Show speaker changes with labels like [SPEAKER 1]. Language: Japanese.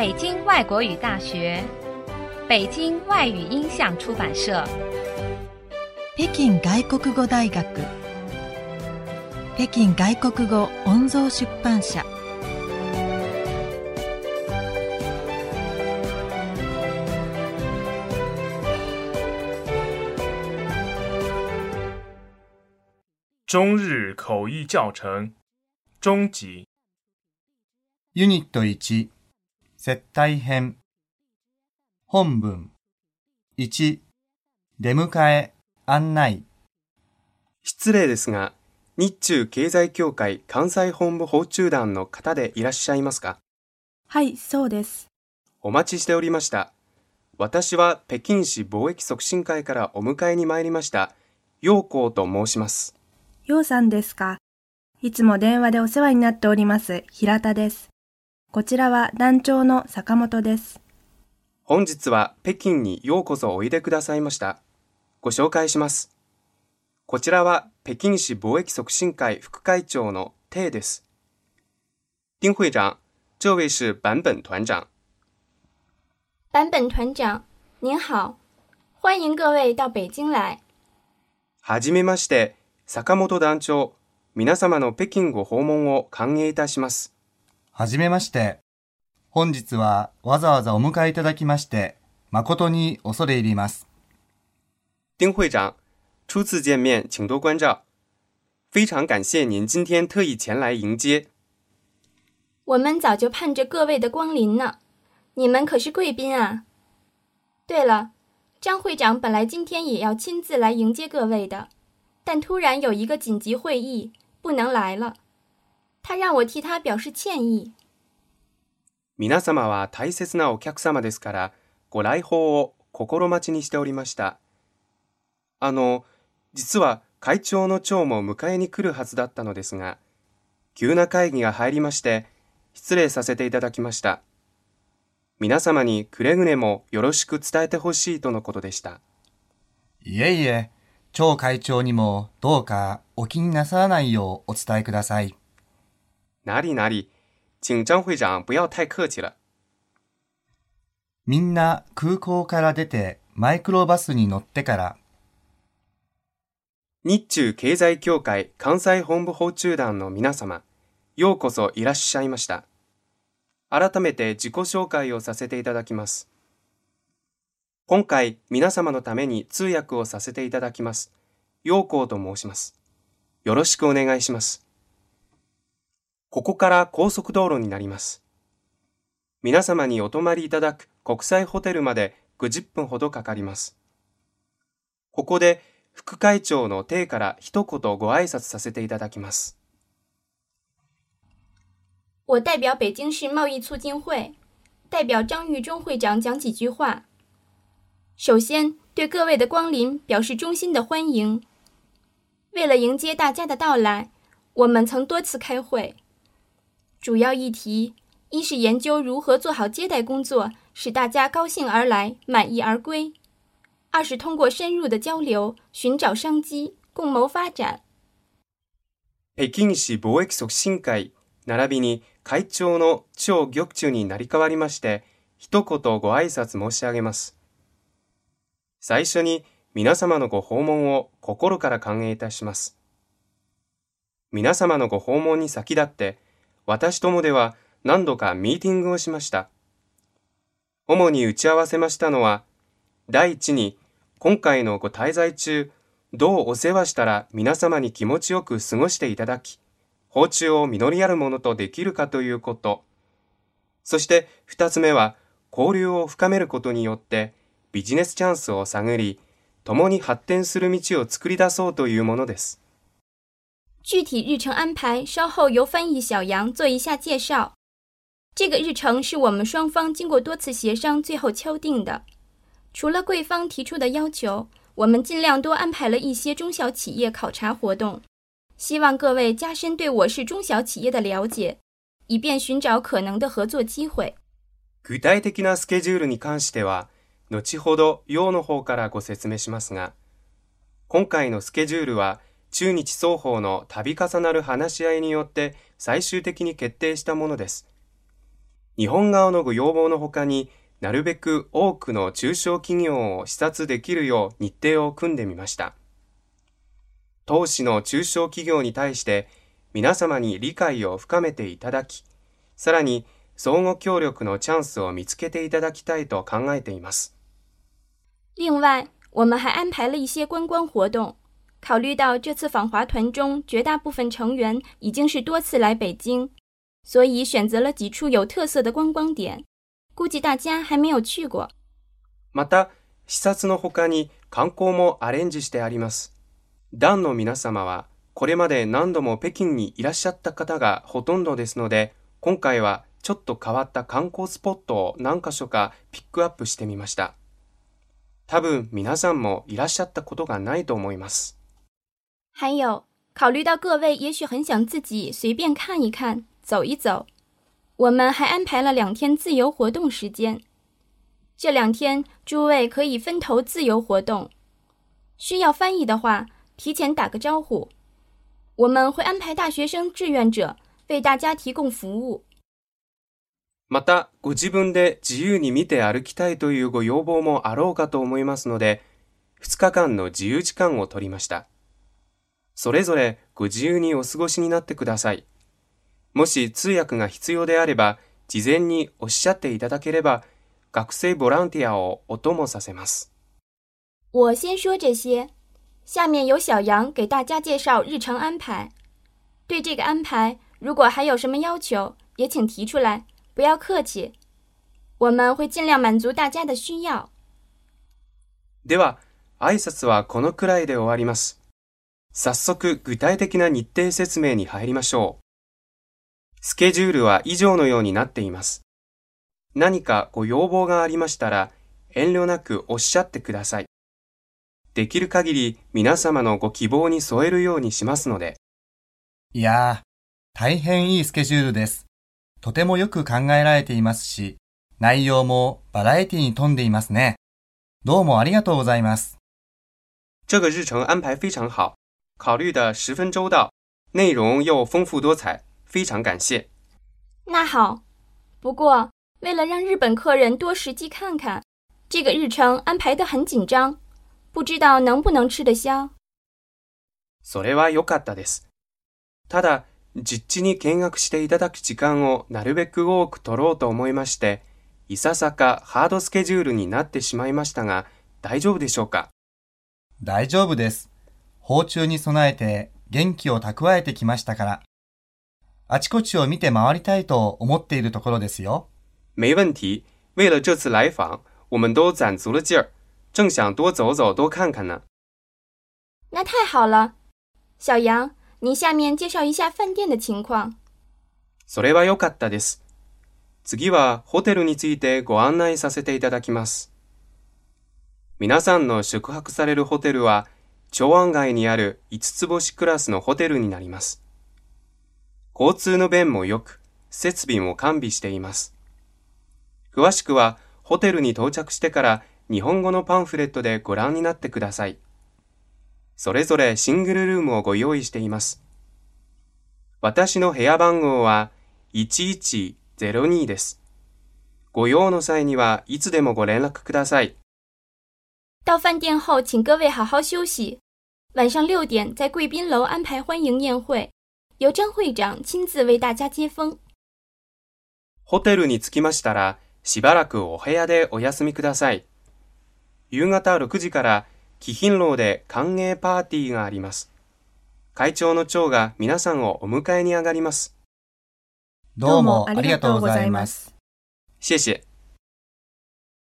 [SPEAKER 1] 北京外国语大学、北京外语音像出版社、
[SPEAKER 2] 北京外国語大学、北京外国語音像出版社。
[SPEAKER 3] 中日口译教程中集
[SPEAKER 4] ユニット1接待編本文1出迎え案内
[SPEAKER 5] 失礼ですが、日中経済協会関西本部訪中団の方でいらっしゃいますか？
[SPEAKER 6] はい、そうです。
[SPEAKER 5] お待ちしておりました。私は北京市貿易促進会からお迎えに参りました、陽光と申します。
[SPEAKER 6] ようさんですか？いつも電話でお世話になっております、平田です。こちらは団長の坂本です。
[SPEAKER 5] 本日は北京にようこそおいでくださいました。ご紹介します。こちらは北京市貿易促進会副会長の鄭です。丁会長、这位是坂本团长。
[SPEAKER 7] 坂本团长，您好，欢迎各位到北京来。
[SPEAKER 5] はじめまして、坂本団長。皆様の北京ご訪問を歓迎いたします。
[SPEAKER 4] はじめまして。本日はわざわざお迎えいただきまして、誠に恐れ入ります。
[SPEAKER 5] 丁会长，初次见面，请多关照。非常感谢您今天特意前来迎接。
[SPEAKER 7] 我们早就盼着各位的光临呢，你们可是贵宾啊。对了，张会长本来今天也要亲自来迎接各位的，但突然有一个紧急会议，不能来了。他让我替他表示歉意。
[SPEAKER 5] 皆様は大切なお客様ですから、ご来訪を心待ちにしておりました。あの、実は会長の長も迎えに来るはずだったのですが、急な会議が入りまして、失礼させていただきました。皆様にくれぐれもよろしく伝えてほしいとのことでした。
[SPEAKER 4] いえいえ、張会長にもどうかお気になさらないようお伝えください。
[SPEAKER 5] 哪里哪里，请张会長不要太客氣了。
[SPEAKER 4] みんな空港から出てマイクロバスに乗ってから、
[SPEAKER 5] 日中経済協会関西本部訪中団の皆様、ようこそいらっしゃいました。改めて自己紹介をさせていただきます。今回、皆様のために通訳をさせていただきます。陽光と申します。よろしくお願いします。ここから高速道路になります。皆様にお泊まりいただく国際ホテルまで50分ほどかかります。ここで副会長の邸から一言ご挨拶させていただきます。
[SPEAKER 7] 我代表北京市贸易促进会，代表张玉忠会长讲几句话。首先，对各位的光临表示衷心的欢迎。为了迎接大家的到来，我们曾多次开会，主要议题一是研究如何做好接待工作，使大家高兴而来，满意而归；二是通过深入的交流，寻找商机，共谋发展。
[SPEAKER 5] 北京市貿易促進会並びに会長の張玉中になり代わりまして、一言ご挨拶申し上げます。最初に皆様のご訪問を心から歓迎いたします。皆様のご訪問に先立って、私どもでは何度かミーティングをしました。主に打ち合わせましたのは、第一に、今回のご滞在中、どうお世話したら皆様に気持ちよく過ごしていただき、訪中を実りあるものとできるかということ。そして二つ目は、交流を深めることによってビジネスチャンスを探り、共に発展する道を作り出そうというものです。
[SPEAKER 7] 具体日程安排稍后由翻译小杨做一下介绍。这个日程是我们双方经过多次协商最后敲定的。除了贵方提出的要求，我们尽量多安排了一些中小企业考察活动，希望各位加深对我市中小企业的了解，以便寻找可能的合作机会。
[SPEAKER 5] 具体的なスケジュールに関しては、後ほど陽の方からご説明しますが、今回のスケジュールは 中日双方の度重なる話し合いによって最終的に決定したものです。日本側のご要望のほかになるべく多くの中小企業を視察できるよう日程を組んでみました。投資の中小企業に対して皆様に理解を深めていただき、さらに相互協力のチャンスを見つけていただきたいと考えています。
[SPEAKER 7] 另外，我们还安排了一些观光活动。考虑到这次访华团中绝大部分成员已经是多次来北京，所以选择了几处有特色的观光点。估计大家还没有去过。
[SPEAKER 5] また、視察の他に観光もアレンジしてあります。団の皆様は、これまで何度も北京にいらっしゃった方がほとんどですので、今回はちょっと変わった観光スポットを何箇所かピックアップしてみました。多分皆さんもいらっしゃったことがないと思います。
[SPEAKER 7] 还有，考虑到各位也许很想自己随便看一看、走一走，我们还安排了两天自由活动时间。这两天诸位可以分头自由活动，需要翻译的话，提前打个招呼。我们会安排大学生志愿者为大家提供服务。
[SPEAKER 5] また、ご自分で自由に見て歩きたいというご要望もあろうかと思いますので、2日間の自由時間を取りました。 それぞれご自由にお過ごしになってください。もし通訳が必要であれば、事前におっしゃっていただければ、学生ボランティアをお供させます。
[SPEAKER 7] 我先说这些，下面由小杨给大家介绍日程安排。对这个安排，如果还有什么要求，也请提出来。不要客气，我们会尽量满足大家的需要。
[SPEAKER 5] では、挨拶はこのくらいで終わります。早速、具体的な日程説明に入りましょう。スケジュールは以上のようになっています。何かご要望がありましたら、遠慮なくおっしゃってください。できる限り皆様のご希望に添えるようにしますので。
[SPEAKER 4] いやー、大変いいスケジュールです。とてもよく考えられていますし、内容もバラエティに富んでいますね。どうもありがとうございます。
[SPEAKER 5] 这个日程安排非常好，考虑的十分周到，内容又丰富多彩，非常感谢。
[SPEAKER 7] 那好，不过为了让日本客人多实际看看，这个日程安排的很紧张，不知道能不能吃得消。
[SPEAKER 5] それは良かったです。ただ実地に見学していただく時間をなるべく多く取ろうと思いまして、いささかハードスケジュールになってしまいましたが、大丈夫でしょうか？
[SPEAKER 4] 大丈夫です。訪中に備えて元気を蓄えてきましたから。あちこちを見て回りたいと思っているところですよ。
[SPEAKER 5] 没问题。为了这次来访，我们都攒足了劲儿，正想多走走、多看看呢。
[SPEAKER 7] 那太好了，小杨。你下面介绍一下饭店的情况。
[SPEAKER 5] それは良かったです。次はホテルについてご案内させていただきます。皆さんの宿泊されるホテルは、長安街にある5つ星クラスのホテルになります。交通の便も良く、設備も完備しています。詳しくは、ホテルに到着してから日本語のパンフレットでご覧になってください。それぞれシングルルームをご用意しています。私の部屋番号は1102です。ご用の際にはいつでもご連絡ください。
[SPEAKER 7] 到饭店后，请各位好好休息。晚上六点在贵宾楼安排欢迎宴会，由张会长亲自为大家接风。
[SPEAKER 5] ホテルに着きましたら、しばらくお部屋でお休みください。夕方6時から貴賓楼で歓迎パーティーがあります。会長の長が皆さんをお迎えに上がります。
[SPEAKER 4] どうもありがとうございます。
[SPEAKER 5] 谢谢。